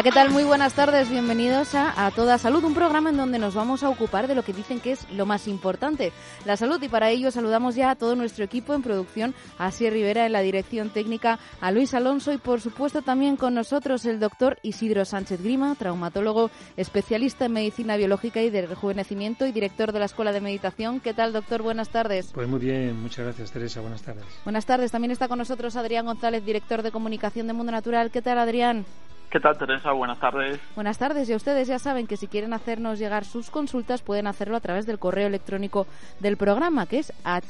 Hola, ¿qué tal? Muy buenas tardes, bienvenidos a, a Toda Salud, un programa en donde nos vamos a ocupar de lo que dicen que es lo más importante, la salud. Y para ello saludamos ya a todo nuestro equipo en producción, a Asier Rivera en la dirección técnica, a Luis Alonso y por supuesto también con nosotros el doctor Isidro Sánchez Grima, traumatólogo, especialista en medicina biológica y de rejuvenecimiento y director de la Escuela de Meditación. ¿Qué tal, doctor? Buenas tardes. Pues muy bien, muchas gracias, Teresa. Buenas tardes. Buenas tardes. También está con nosotros Adrián González, director de comunicación de Mundo Natural. ¿Qué tal, Adrián? ¿Qué tal, Teresa? Buenas tardes. Buenas tardes. Y ustedes ya saben que si quieren hacernos llegar sus consultas pueden hacerlo a través del correo electrónico del programa, que es a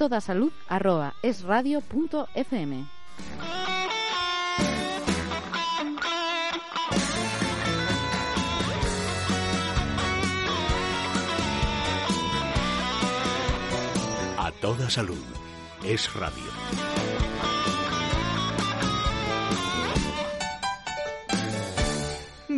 esradio.fm. A toda salud, es radio.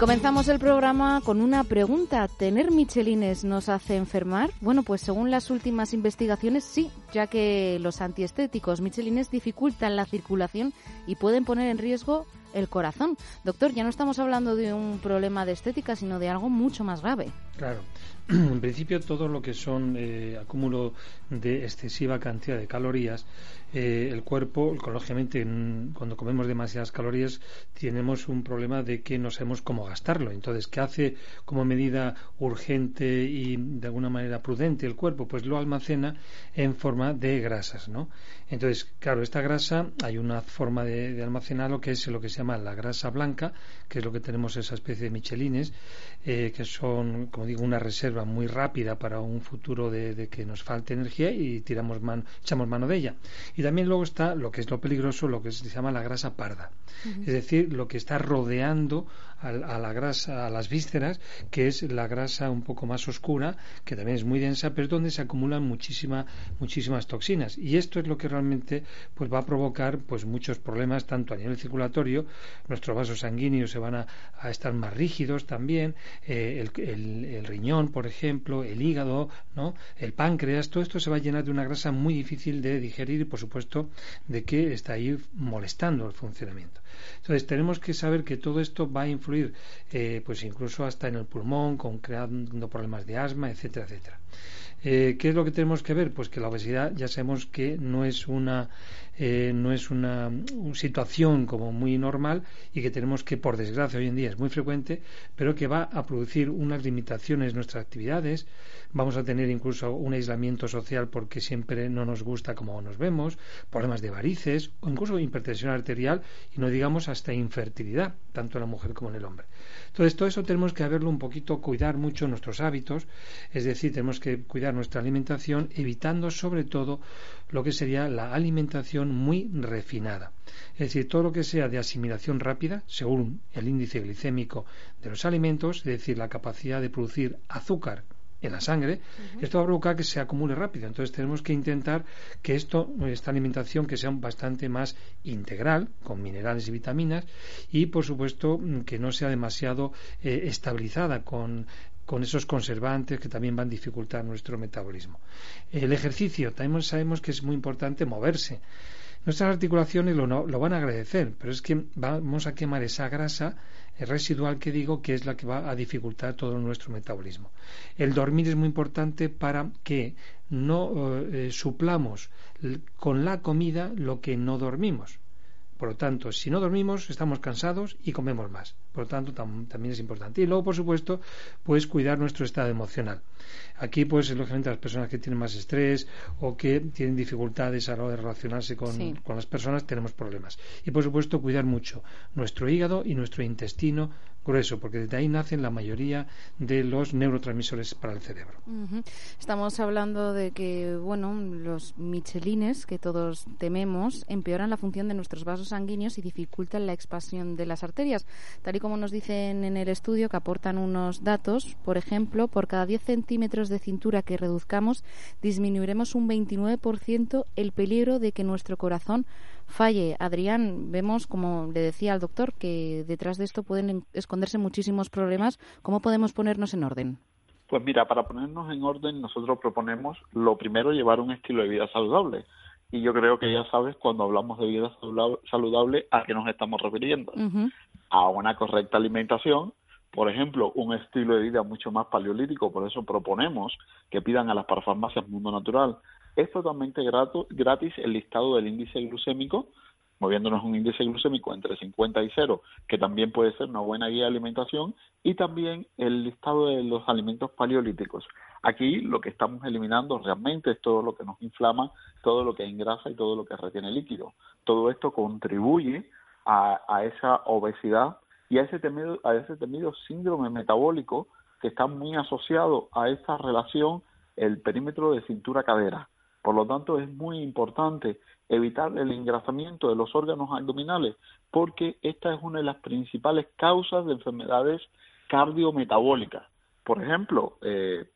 Comenzamos el programa con una pregunta. ¿Tener michelines nos hace enfermar? Bueno, pues según las últimas investigaciones, sí, ya que los antiestéticos michelines dificultan la circulación y pueden poner en riesgo el corazón. Doctor, ya no estamos hablando de un problema de estética, sino de algo mucho más grave. Claro. En principio, todo lo que son eh, acúmulo de excesiva cantidad de calorías, eh, el cuerpo, lógicamente, cuando comemos demasiadas calorías, tenemos un problema de que no sabemos cómo gastarlo. Entonces, ¿qué hace como medida urgente y de alguna manera prudente el cuerpo? Pues lo almacena en forma de grasas, ¿no? Entonces, claro, esta grasa hay una forma de, de almacenarlo que es lo que se llama la grasa blanca, que es lo que tenemos esa especie de michelines, eh, que son, como digo, una reserva muy rápida para un futuro de, de que nos falte energía y tiramos mano, echamos mano de ella. Y también luego está lo que es lo peligroso, lo que se llama la grasa parda, es decir, lo que está rodeando a, a, la grasa, a las vísceras, que es la grasa un poco más oscura, que también es muy densa, pero es donde se acumulan muchísima, muchísimas toxinas. Y esto es lo que realmente pues, va a provocar pues, muchos problemas, tanto a nivel circulatorio, nuestros vasos sanguíneos se van a, estar más rígidos también, eh, el, riñón, por ejemplo, el hígado, el páncreas, todo esto se va a llenar de una grasa muy difícil de digerir y, por supuesto, de que está ahí molestando el funcionamiento. Entonces tenemos que saber que todo esto va a influir, eh, pues incluso hasta en el pulmón, con creando problemas de asma, etcétera, etcétera. Eh, ¿Qué es lo que tenemos que ver? Pues que la obesidad ya sabemos que no es una eh, no es una, una, situación como muy normal y que tenemos que, por desgracia, hoy en día es muy frecuente, pero que va a producir unas limitaciones en nuestras actividades. Vamos a tener incluso un aislamiento social porque siempre no nos gusta cómo nos vemos, problemas de varices o incluso hipertensión arterial y no digamos hasta infertilidad, tanto en la mujer como en el hombre. Entonces, todo eso tenemos que verlo un poquito, cuidar mucho nuestros hábitos, es decir, tenemos que cuidar nuestra alimentación, evitando sobre todo lo que sería la alimentación muy refinada. Es decir, todo lo que sea de asimilación rápida, según el índice glicémico de los alimentos, es decir, la capacidad de producir azúcar en la sangre, uh -huh. esto va a provocar que se acumule rápido. Entonces tenemos que intentar que esto, esta alimentación que sea bastante más integral, con minerales y vitaminas, y por supuesto que no sea demasiado eh, estabilizada con con esos conservantes que también van a dificultar nuestro metabolismo. El ejercicio, también sabemos que es muy importante moverse. Nuestras articulaciones lo, lo van a agradecer, pero es que vamos a quemar esa grasa residual que digo que es la que va a dificultar todo nuestro metabolismo. El dormir es muy importante para que no eh, suplamos con la comida lo que no dormimos. Por lo tanto, si no dormimos, estamos cansados y comemos más. Por lo tanto, también es importante. Y luego, por supuesto, pues cuidar nuestro estado emocional. Aquí, pues, lógicamente, las personas que tienen más estrés o que tienen dificultades a la hora de relacionarse con, con las personas, tenemos problemas. Y, por supuesto, cuidar mucho nuestro hígado y nuestro intestino grueso, porque desde ahí nacen la mayoría de los neurotransmisores para el cerebro. Estamos hablando de que, bueno, los michelines que todos tememos empeoran la función de nuestros vasos sanguíneos y dificultan la expansión de las arterias. Tal y como nos dicen en el estudio, que aportan unos datos, por ejemplo, por cada 10 centímetros de cintura que reduzcamos, disminuiremos un 29% el peligro de que nuestro corazón falle. Adrián, vemos, como le decía al doctor, que detrás de esto pueden esconderse muchísimos problemas. ¿Cómo podemos ponernos en orden? Pues mira, para ponernos en orden, nosotros proponemos lo primero llevar un estilo de vida saludable. Y yo creo que ya sabes, cuando hablamos de vida saludable, ¿a qué nos estamos refiriendo? A una correcta alimentación, por ejemplo, un estilo de vida mucho más paleolítico, por eso proponemos que pidan a las parafarmacias Mundo Natural es totalmente gratis el listado del índice glucémico, moviéndonos un índice glucémico entre 50 y 0, que también puede ser una buena guía de alimentación, y también el listado de los alimentos paleolíticos. Aquí lo que estamos eliminando realmente es todo lo que nos inflama, todo lo que engrasa y todo lo que retiene líquido. Todo esto contribuye a, a esa obesidad y a ese, temido, a ese temido síndrome metabólico que está muy asociado a esa relación el perímetro de cintura-cadera. Por lo tanto, es muy importante evitar el engrasamiento de los órganos abdominales porque esta es una de las principales causas de enfermedades cardiometabólicas. Por ejemplo, eh,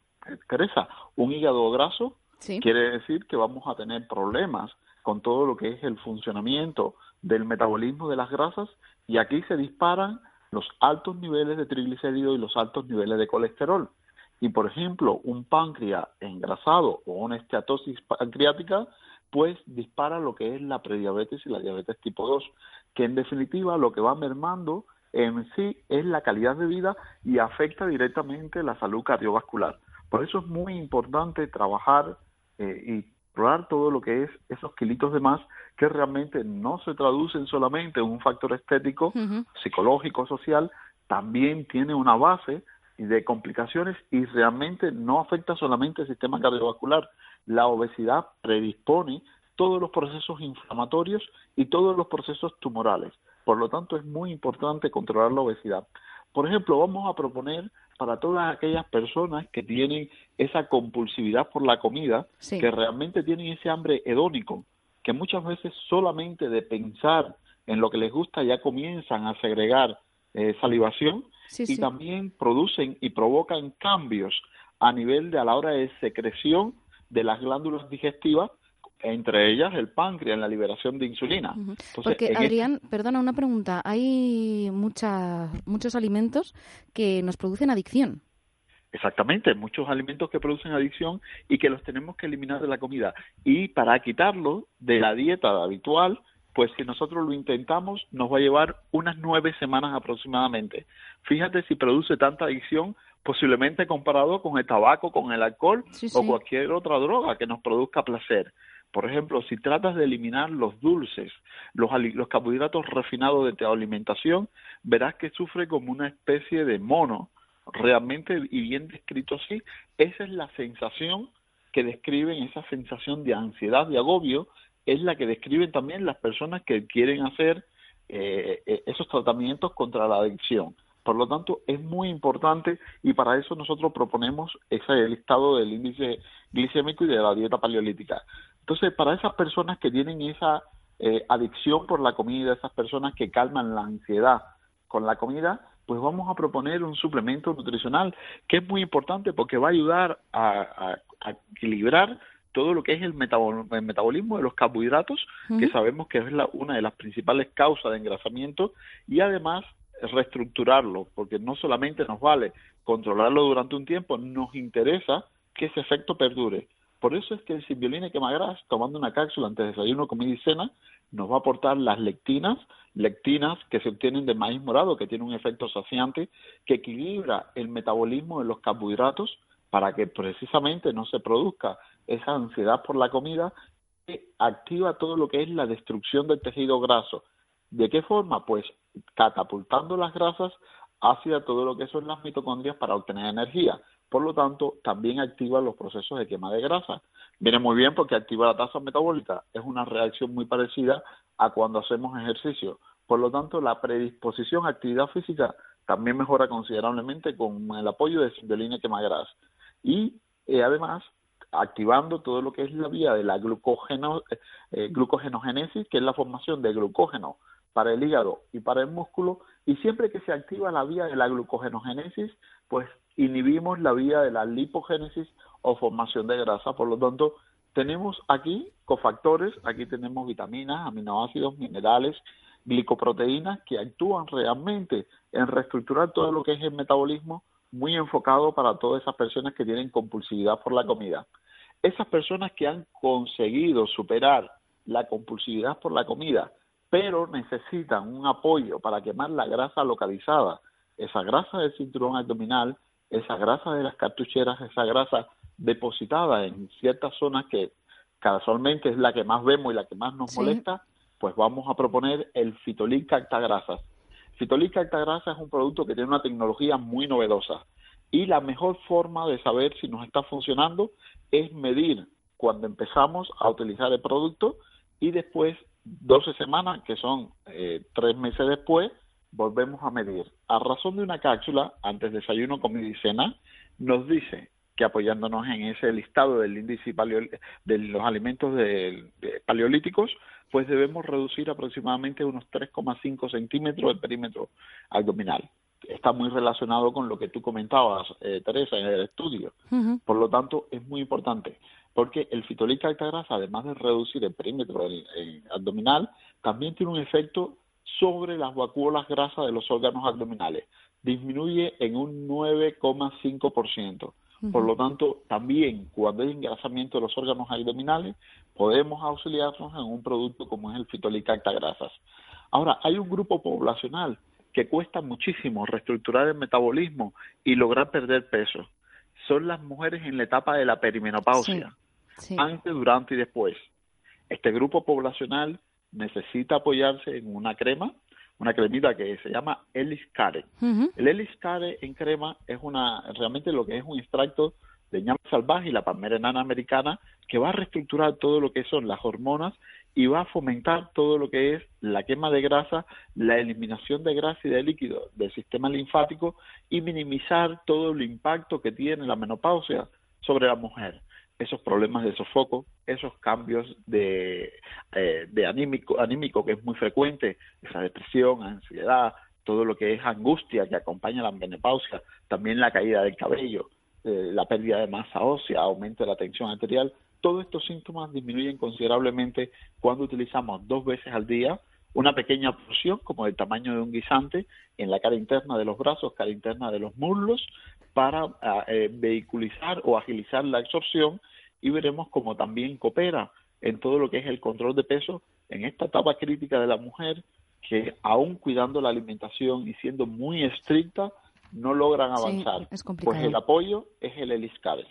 Teresa, un hígado graso quiere decir que vamos a tener problemas con todo lo que es el funcionamiento del metabolismo de las grasas y aquí se disparan los altos niveles de triglicéridos y los altos niveles de colesterol. Y, por ejemplo, un páncreas engrasado o una esteatosis pancreática, pues dispara lo que es la prediabetes y la diabetes tipo 2, que en definitiva lo que va mermando en sí es la calidad de vida y afecta directamente la salud cardiovascular. Por eso es muy importante trabajar eh, y probar todo lo que es esos kilitos de más que realmente no se traducen solamente en un factor estético, psicológico, social, también tiene una base de complicaciones y realmente no afecta solamente el sistema cardiovascular. La obesidad predispone todos los procesos inflamatorios y todos los procesos tumorales. Por lo tanto, es muy importante controlar la obesidad. Por ejemplo, vamos a proponer para todas aquellas personas que tienen esa compulsividad por la comida, que realmente tienen ese hambre hedónico, que muchas veces solamente de pensar en lo que les gusta ya comienzan a segregar eh, salivación, y también producen y provocan cambios a nivel de a la hora de secreción de las glándulas digestivas entre ellas el páncreas en la liberación de insulina. Porque, este Adrián, perdona una pregunta, hay mucha, muchos alimentos que nos producen adicción. Exactamente, muchos alimentos que producen adicción y que los tenemos que eliminar de la comida. Y para quitarlo de la dieta habitual, pues si nosotros lo intentamos, nos va a llevar unas nueve semanas aproximadamente. Fíjate si produce tanta adicción, posiblemente comparado con el tabaco, con el alcohol o cualquier otra droga que nos produzca placer. Por ejemplo, si tratas de eliminar los dulces, los, los carbohidratos refinados de tu alimentación, verás que sufre como una especie de mono. Realmente, y bien descrito así, esa es la sensación que describen, esa sensación de ansiedad, de agobio, es la que describen también las personas que quieren hacer eh, eh, esos tratamientos contra la adicción. Por lo tanto, es muy importante y para eso nosotros proponemos ese listado del índice glicémico y de la dieta paleolítica. Entonces, para esas personas que tienen esa eh, adicción por la comida, esas personas que calman la ansiedad con la comida, pues vamos a proponer un suplemento nutricional que es muy importante porque va a ayudar a equilibrar todo lo que es el, metabolismo de los carbohidratos, que sabemos que es una de las principales causas de engrasamiento, y además reestructurarlo, porque no solamente nos vale controlarlo durante un tiempo, nos interesa que ese efecto perdure. Por eso es que el Simbioline Quemagras, tomando una cápsula antes de desayuno, comida y cena, nos va a aportar las lectinas, lectinas que se obtienen de maíz morado, que tiene un efecto saciante, que equilibra el metabolismo de los carbohidratos, para que precisamente no se produzca esa ansiedad por la comida que activa todo lo que es la destrucción del tejido graso. ¿De qué forma? Pues catapultando las grasas hacia todo lo que son las mitocondrias para obtener energía. Por lo tanto, también activa los procesos de quema de grasa. Viene muy bien porque activa la tasa metabólica. Es una reacción muy parecida a cuando hacemos ejercicio. Por lo tanto, la predisposición a actividad física también mejora considerablemente con el apoyo de sindolina quema grasa. Y eh, además, activando todo lo que es la vía de la glucógeno, eh, glucogenogénesis, que es la formación de glucógeno para el hígado y para el músculo, y siempre que se activa la vía de la glucogenogénesis, pues inhibimos la vía de la lipogénesis o formación de grasa. Por lo tanto, tenemos aquí cofactores, aquí tenemos vitaminas, aminoácidos, minerales, glicoproteínas que actúan realmente en reestructurar todo lo que es el metabolismo, muy enfocado para todas esas personas que tienen compulsividad por la comida. Esas personas que han conseguido superar la compulsividad por la comida, pero necesitan un apoyo para quemar la grasa localizada, esa grasa del cinturón abdominal, esa grasa de las cartucheras, esa grasa depositada en ciertas zonas que casualmente es la que más vemos y la que más nos molesta, pues vamos a proponer el Fitolin Cactagrasas. Fitolin Cactagrasas es un producto que tiene una tecnología muy novedosa y la mejor forma de saber si nos está funcionando es medir cuando empezamos a utilizar el producto y después 12 semanas, que son eh, tres meses después, volvemos a medir. A razón de una cápsula, antes de desayuno, comida y cena, nos dice que apoyándonos en ese listado del índice de los alimentos paleolíticos, pues debemos reducir aproximadamente unos 3,5 centímetros el perímetro abdominal. Está muy relacionado con lo que tú comentabas, eh, Teresa, en el estudio. Por lo tanto, es muy importante, porque el fitolín alta grasa, además de reducir el perímetro abdominal, también tiene un efecto sobre las vacuolas grasas de los órganos abdominales. Disminuye en un 9,5%. Por lo tanto, también cuando hay engrasamiento de los órganos abdominales, podemos auxiliarnos en un producto como es el fitolicacta grasas. Ahora, hay un grupo poblacional que cuesta muchísimo reestructurar el metabolismo y lograr perder peso. Son las mujeres en la etapa de la perimenopausia, antes, durante y después. Este grupo poblacional necesita apoyarse en una crema una cremita que se llama Ellis Care. El Ellis Care en crema es una realmente lo que es un extracto de ñame salvaje y la palmera enana americana que va a reestructurar todo lo que son las hormonas y va a fomentar todo lo que es la quema de grasa, la eliminación de grasa y de líquido del sistema linfático y minimizar todo el impacto que tiene la menopausia sobre la mujer esos problemas de sofoco, esos cambios de, eh, de anímico, anímico que es muy frecuente, esa depresión, ansiedad, todo lo que es angustia que acompaña la menopausia, también la caída del cabello, eh, la pérdida de masa ósea, aumento de la tensión arterial, todos estos síntomas disminuyen considerablemente cuando utilizamos dos veces al día una pequeña porción, como el tamaño de un guisante, en la cara interna de los brazos, cara interna de los muslos, para ah, eh, vehiculizar o agilizar la absorción y veremos cómo también coopera en todo lo que es el control de peso en esta etapa crítica de la mujer que aún cuidando la alimentación y siendo muy estricta no logran avanzar. pues el apoyo es el Eliscades.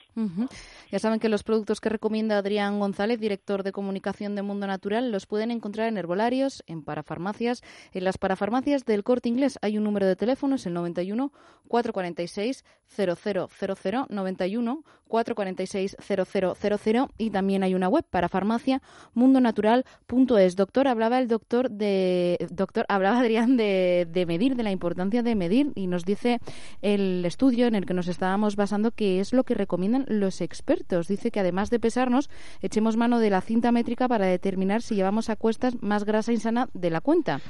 Ya saben que los productos que recomienda Adrián González, director de comunicación de Mundo Natural, los pueden encontrar en herbolarios, en parafarmacias. En las parafarmacias del corte inglés hay un número de teléfono, es el 91 446 0000 91 446 0000 y también hay una web para farmacia mundonatural.es. Doctor, hablaba el doctor de doctor hablaba Adrián de, de medir, de la importancia de medir y nos dice el estudio en el que nos estábamos basando, que es lo que recomiendan los expertos. Dice que además de pesarnos, echemos mano de la cinta métrica para determinar si llevamos a cuestas más grasa insana de la cuenta.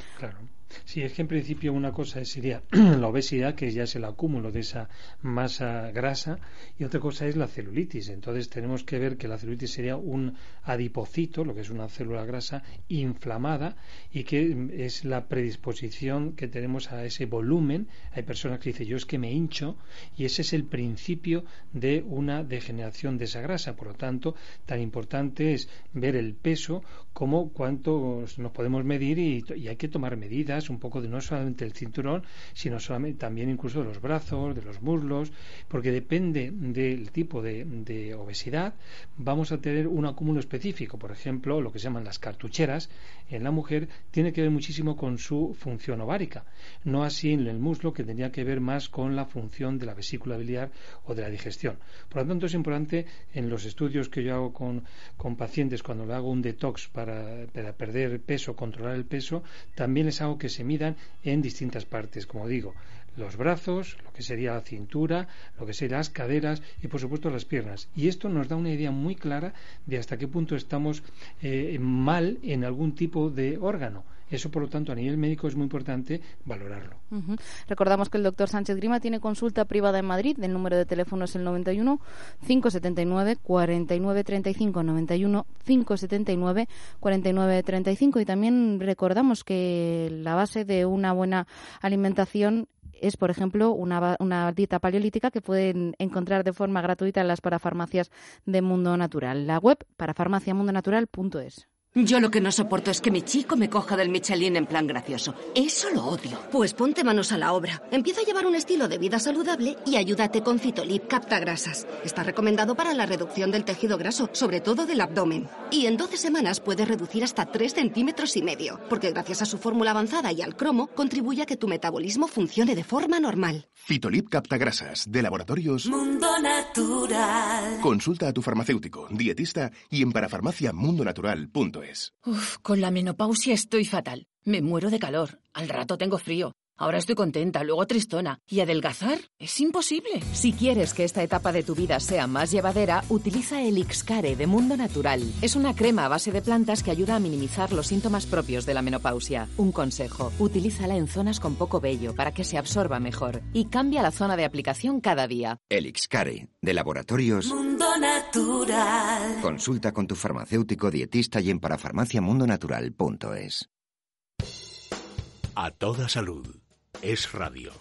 Sí, es que en principio una cosa sería la obesidad, que ya es el acúmulo de esa masa grasa, y otra cosa es la celulitis. Entonces tenemos que ver que la celulitis sería un adipocito, lo que es una célula grasa inflamada, y que es la predisposición que tenemos a ese volumen. Hay personas que dicen, yo es que me hincho, y ese es el principio de una degeneración de esa grasa. Por lo tanto, tan importante es ver el peso como cuánto nos podemos medir y hay que tomar medidas un poco de no solamente el cinturón, sino también incluso de los brazos, de los muslos, porque depende del tipo de, obesidad, vamos a tener un acúmulo específico. Por ejemplo, lo que se llaman las cartucheras en la mujer tiene que ver muchísimo con su función ovárica, no así en el muslo, que tendría que ver más con la función de la vesícula biliar o de la digestión. Por lo tanto, es importante en los estudios que yo hago con, pacientes cuando le hago un detox para, para perder peso, controlar el peso, también es algo que se midan en distintas partes, como digo, los brazos, lo que sería la cintura, lo que serían las caderas y por supuesto las piernas. Y esto nos da una idea muy clara de hasta qué punto estamos eh, mal en algún tipo de órgano. Eso, por lo tanto, a nivel médico es muy importante valorarlo. Recordamos que el doctor Sánchez Grima tiene consulta privada en Madrid. El número de teléfono es el 91 579 4935 91 579 4935 y también recordamos que la base de una buena alimentación es, por ejemplo, una, una, dieta paleolítica que pueden encontrar de forma gratuita en las parafarmacias de Mundo Natural. La web parafarmaciamundonatural.es. Yo lo que no soporto es que mi chico me coja del Michelin en plan gracioso. Eso lo odio. Pues ponte manos a la obra. Empieza a llevar un estilo de vida saludable y ayúdate con Fitolip Capta Grasas. Está recomendado para la reducción del tejido graso, sobre todo del abdomen. Y en 12 semanas puedes reducir hasta 3 centímetros y medio, porque gracias a su fórmula avanzada y al cromo, contribuye a que tu metabolismo funcione de forma normal. Fitolip Capta Grasas, de laboratorios Mundo Natural. Consulta a tu farmacéutico, dietista y en parafarmaciamundonatural.es. Uf, con la menopausia estoy fatal. Me muero de calor. Al rato tengo frío. Ahora estoy contenta, luego tristona. ¿Y adelgazar? Es imposible. Si quieres que esta etapa de tu vida sea más llevadera, utiliza el Ixcare de Mundo Natural. Es una crema a base de plantas que ayuda a minimizar los síntomas propios de la menopausia. Un consejo, utilízala en zonas con poco vello para que se absorba mejor y cambia la zona de aplicación cada día. El Ixcare, de laboratorios Mundo Natural. Consulta con tu farmacéutico dietista y en parafarmaciamundonatural.es. A toda salud. Es radio.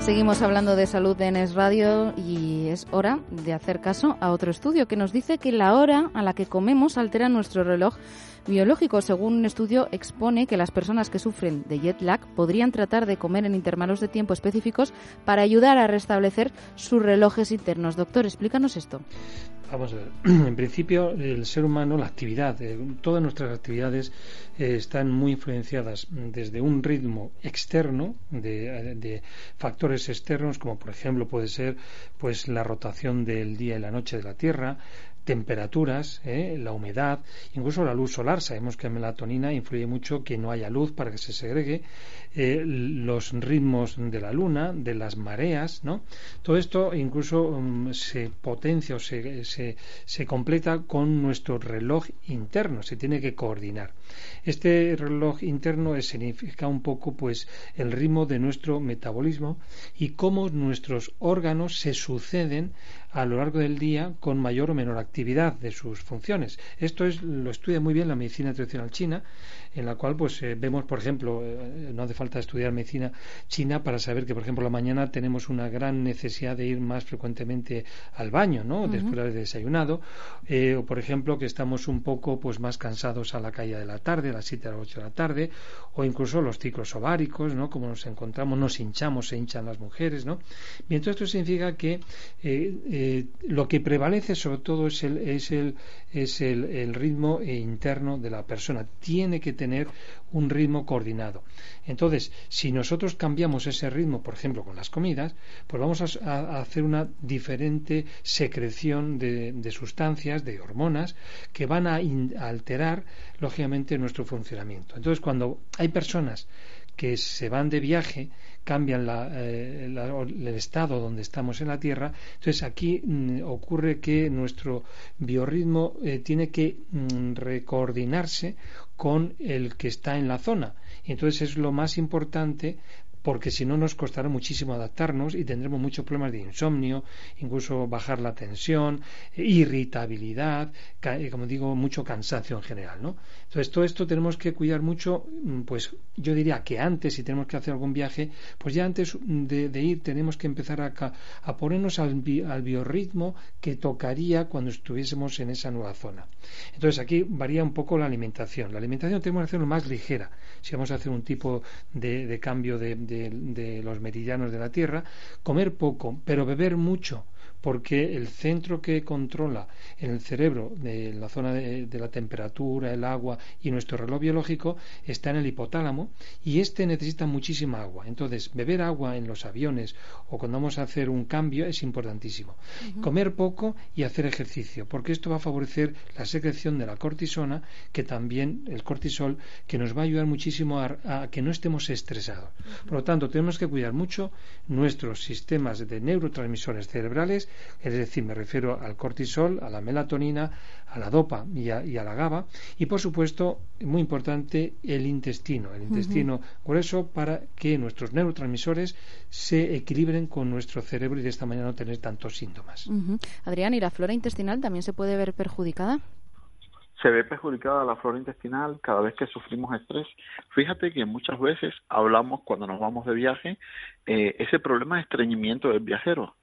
Seguimos hablando de salud en Es Radio y es hora de hacer caso a otro estudio que nos dice que la hora a la que comemos altera nuestro reloj biológico. Según un estudio expone que las personas que sufren de jet lag podrían tratar de comer en intervalos de tiempo específicos para ayudar a restablecer sus relojes internos. Doctor, explícanos esto. Vamos a ver. En principio, el ser humano, la actividad, eh, todas nuestras actividades eh, están muy influenciadas desde un ritmo externo de, de, factores externos, como por ejemplo puede ser pues la rotación del día y la noche de la Tierra, temperaturas, ¿eh? la humedad, incluso la luz solar. Sabemos que la melatonina influye mucho que no haya luz para que se segregue, eh, los ritmos de la luna, de las mareas, ¿no? Todo esto incluso um, se potencia o se, se, se completa con nuestro reloj interno, se tiene que coordinar. Este reloj interno significa un poco pues el ritmo de nuestro metabolismo y cómo nuestros órganos se suceden a lo largo del día con mayor o menor actividad de sus funciones. Esto es, lo estudia muy bien la medicina tradicional china, en la cual pues eh, vemos, por ejemplo, eh, no hace falta estudiar medicina china para saber que, por ejemplo, la mañana tenemos una gran necesidad de ir más frecuentemente al baño, ¿no? Después de haber desayunado, eh, o por ejemplo que estamos un poco pues más cansados a la caída de la tarde, a las 7 a las 8 de la tarde, o incluso los ciclos ováricos, ¿no? Como nos encontramos, nos hinchamos, se hinchan las mujeres, ¿no? Bien, entonces esto significa que eh, lo que prevalece sobre todo es el, es el, es el, el ritmo interno de la persona. Tiene que tener un ritmo coordinado. Entonces, si nosotros cambiamos ese ritmo, por ejemplo, con las comidas, pues vamos a, a hacer una diferente secreción de, de, sustancias, de hormonas, que van a, alterar, lógicamente, nuestro funcionamiento. Entonces, cuando hay personas que se van de viaje, cambian la, eh, la, el estado donde estamos en la Tierra. Entonces aquí mm, ocurre que nuestro biorritmo eh, tiene que mm, recoordinarse con el que está en la zona. Entonces es lo más importante porque si no nos costará muchísimo adaptarnos y tendremos muchos problemas de insomnio, incluso bajar la tensión, irritabilidad, eh, como digo, mucho cansancio en general, ¿no? Entonces, todo esto tenemos que cuidar mucho, mm, pues yo diría que antes, si tenemos que hacer algún viaje, pues ya antes de, ir tenemos que empezar a, a ponernos al, al biorritmo que tocaría cuando estuviésemos en esa nueva zona. Entonces, aquí varía un poco la alimentación. La alimentación tenemos que hacerlo más ligera. Si vamos a hacer un tipo de, cambio de los meridianos de la Tierra, comer poco, pero beber mucho porque el centro que controla en el cerebro de la zona de, la temperatura, el agua y nuestro reloj biológico está en el hipotálamo y este necesita muchísima agua. Entonces, beber agua en los aviones o cuando vamos a hacer un cambio es importantísimo. Comer poco y hacer ejercicio, porque esto va a favorecer la secreción de la cortisona, que también el cortisol, que nos va a ayudar muchísimo a, que no estemos estresados. Por lo tanto, tenemos que cuidar mucho nuestros sistemas de neurotransmisores cerebrales es decir, me refiero al cortisol, a la melatonina, a la dopa y a, la GABA, y por supuesto, muy importante, el intestino, el intestino grueso para que nuestros neurotransmisores se equilibren con nuestro cerebro y de esta manera no tener tantos síntomas. Adrián, ¿y la flora intestinal también se puede ver perjudicada? se ve perjudicada la flora intestinal cada vez que sufrimos estrés. Fíjate que muchas veces hablamos cuando nos vamos de viaje eh, ese problema de estreñimiento del viajero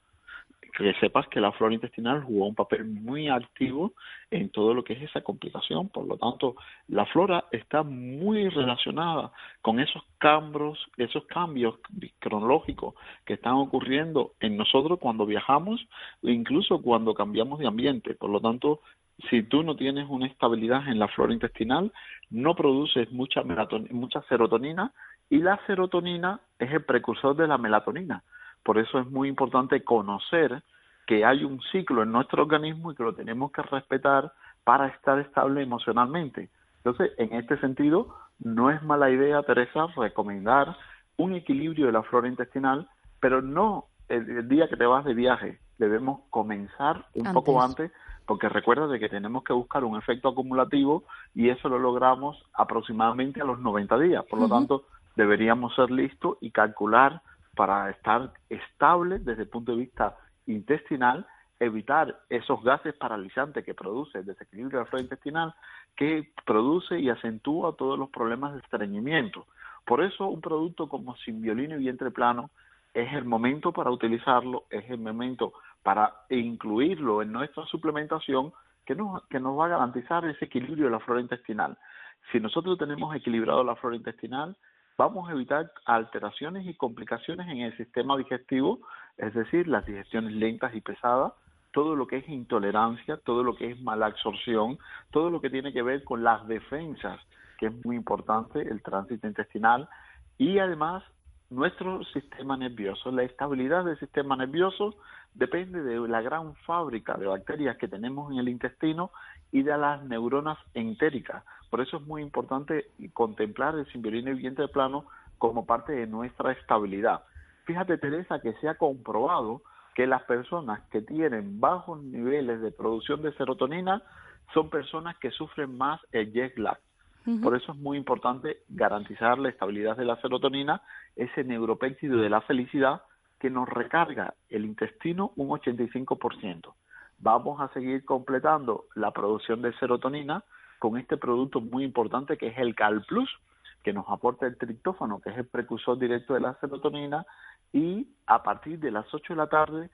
que sepas que la flora intestinal jugó un papel muy activo en todo lo que es esa complicación. Por lo tanto, la flora está muy relacionada con esos cambios, esos cambios cronológicos que están ocurriendo en nosotros cuando viajamos incluso cuando cambiamos de ambiente. Por lo tanto, si tú no tienes una estabilidad en la flora intestinal, no produces mucha, mucha serotonina y la serotonina es el precursor de la melatonina. Por eso es muy importante conocer que hay un ciclo en nuestro organismo y que lo tenemos que respetar para estar estable emocionalmente. Entonces, en este sentido, no es mala idea, Teresa, recomendar un equilibrio de la flora intestinal, pero no el, día que te vas de viaje. Debemos comenzar un poco antes, porque recuerda de que tenemos que buscar un efecto acumulativo y eso lo logramos aproximadamente a los 90 días. Por lo tanto, deberíamos ser listos y calcular para estar estable desde el punto de vista intestinal, evitar esos gases paralizantes que produce el desequilibrio de la flora intestinal, que produce y acentúa todos los problemas de estreñimiento. Por eso un producto como Simbiolino y vientre plano es el momento para utilizarlo, es el momento para incluirlo en nuestra suplementación que nos, que nos va a garantizar ese equilibrio de la flora intestinal. Si nosotros tenemos equilibrado la flora intestinal, vamos a evitar alteraciones y complicaciones en el sistema digestivo, es decir, las digestiones lentas y pesadas, todo lo que es intolerancia, todo lo que es mala absorción, todo lo que tiene que ver con las defensas, que es muy importante, el tránsito intestinal, y además nuestro sistema nervioso. La estabilidad del sistema nervioso depende de la gran fábrica de bacterias que tenemos en el intestino y de las neuronas entéricas. Por eso es muy importante contemplar el simbiolino y vientre plano como parte de nuestra estabilidad. Fíjate, Teresa, que se ha comprobado que las personas que tienen bajos niveles de producción de serotonina son personas que sufren más el jet lag. Por eso es muy importante garantizar la estabilidad de la serotonina, ese neuropéptido de la felicidad que nos recarga el intestino un 85%. Vamos a seguir completando la producción de serotonina con este producto muy importante que es el Cal Plus, que nos aporta el triptófano, que es el precursor directo de la serotonina, y a partir de las 8 de la tarde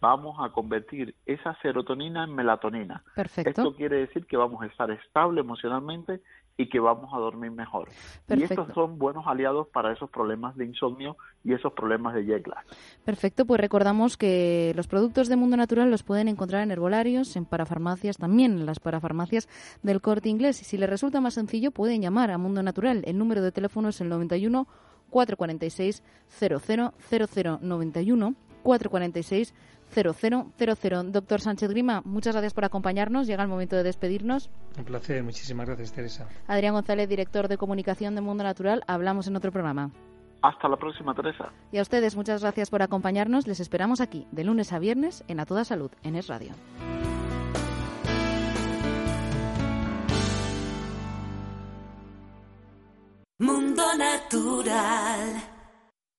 vamos a convertir esa serotonina en melatonina. Perfecto. Esto quiere decir que vamos a estar estable emocionalmente y que vamos a dormir mejor. Y estos son buenos aliados para esos problemas de insomnio y esos problemas de jet lag. Perfecto, pues recordamos que los productos de Mundo Natural los pueden encontrar en herbolarios, en parafarmacias, también en las parafarmacias del Corte Inglés. Y si les resulta más sencillo, pueden llamar a Mundo Natural. El número de teléfono es el 91 446 0000 91 446 0000. Doctor Sánchez Grima, muchas gracias por acompañarnos. Llega el momento de despedirnos. Un placer, muchísimas gracias, Teresa. Adrián González, director de comunicación de Mundo Natural. Hablamos en otro programa. Hasta la próxima, Teresa. Y a ustedes, muchas gracias por acompañarnos. Les esperamos aquí, de lunes a viernes, en A Toda Salud, en Es Radio. Mundo Natural.